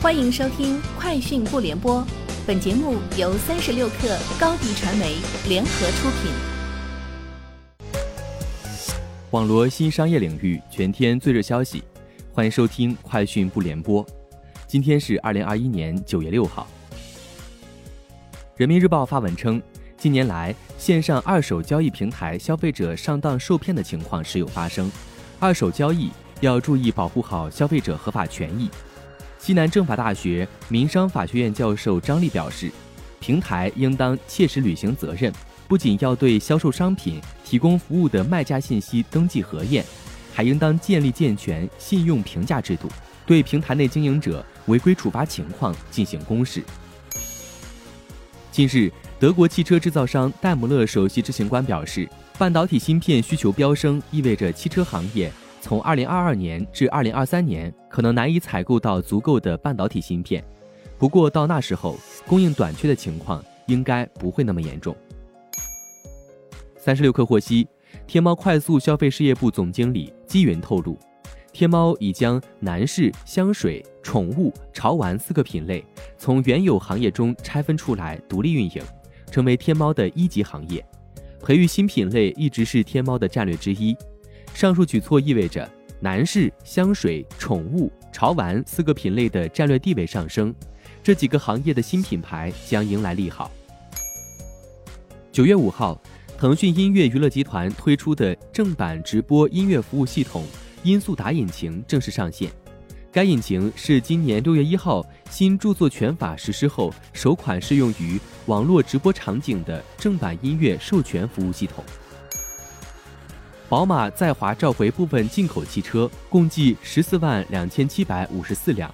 欢迎收听《快讯不联播》，本节目由三十六克高低传媒联合出品。网罗新商业领域全天最热消息，欢迎收听《快讯不联播》。今天是二零二一年九月六号。人民日报发文称，近年来线上二手交易平台消费者上当受骗的情况时有发生，二手交易要注意保护好消费者合法权益。西南政法大学民商法学院教授张力表示，平台应当切实履行责任，不仅要对销售商品、提供服务的卖家信息登记核验，还应当建立健全信用评价制度，对平台内经营者违规处罚情况进行公示。近日，德国汽车制造商戴姆勒首席执行官表示，半导体芯片需求飙升，意味着汽车行业。从二零二二年至二零二三年，可能难以采购到足够的半导体芯片。不过到那时候，供应短缺的情况应该不会那么严重。三十六氪获悉，天猫快速消费事业部总经理姬云透露，天猫已将男士、香水、宠物、潮玩四个品类从原有行业中拆分出来，独立运营，成为天猫的一级行业。培育新品类一直是天猫的战略之一。上述举措意味着男士、香水、宠物、潮玩四个品类的战略地位上升，这几个行业的新品牌将迎来利好。九月五号，腾讯音乐娱乐集团推出的正版直播音乐服务系统音速达引擎正式上线。该引擎是今年六月一号新著作权法实施后首款适用于网络直播场景的正版音乐授权服务系统。宝马在华召回部分进口汽车，共计十四万两千七百五十四辆。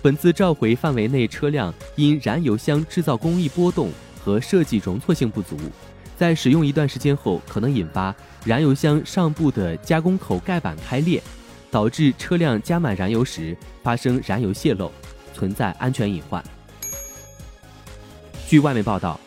本次召回范围内车辆因燃油箱制造工艺波动和设计容错性不足，在使用一段时间后，可能引发燃油箱上部的加工口盖板开裂，导致车辆加满燃油时发生燃油泄漏，存在安全隐患。据外媒报道，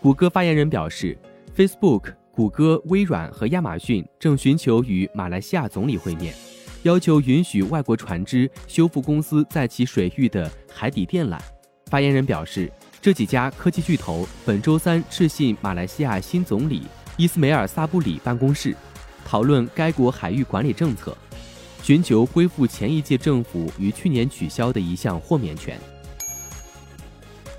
谷歌发言人表示，Facebook。谷歌、微软和亚马逊正寻求与马来西亚总理会面，要求允许外国船只修复公司在其水域的海底电缆。发言人表示，这几家科技巨头本周三致信马来西亚新总理伊斯梅尔·萨布里办公室，讨论该国海域管理政策，寻求恢复前一届政府于去年取消的一项豁免权。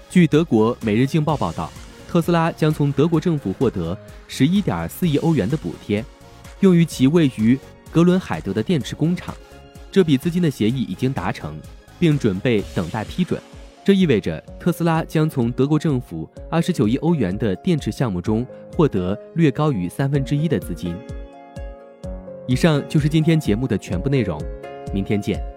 据德国《每日镜报》报道。特斯拉将从德国政府获得十一点四亿欧元的补贴，用于其位于格伦海德的电池工厂。这笔资金的协议已经达成，并准备等待批准。这意味着特斯拉将从德国政府二十九亿欧元的电池项目中获得略高于三分之一的资金。以上就是今天节目的全部内容，明天见。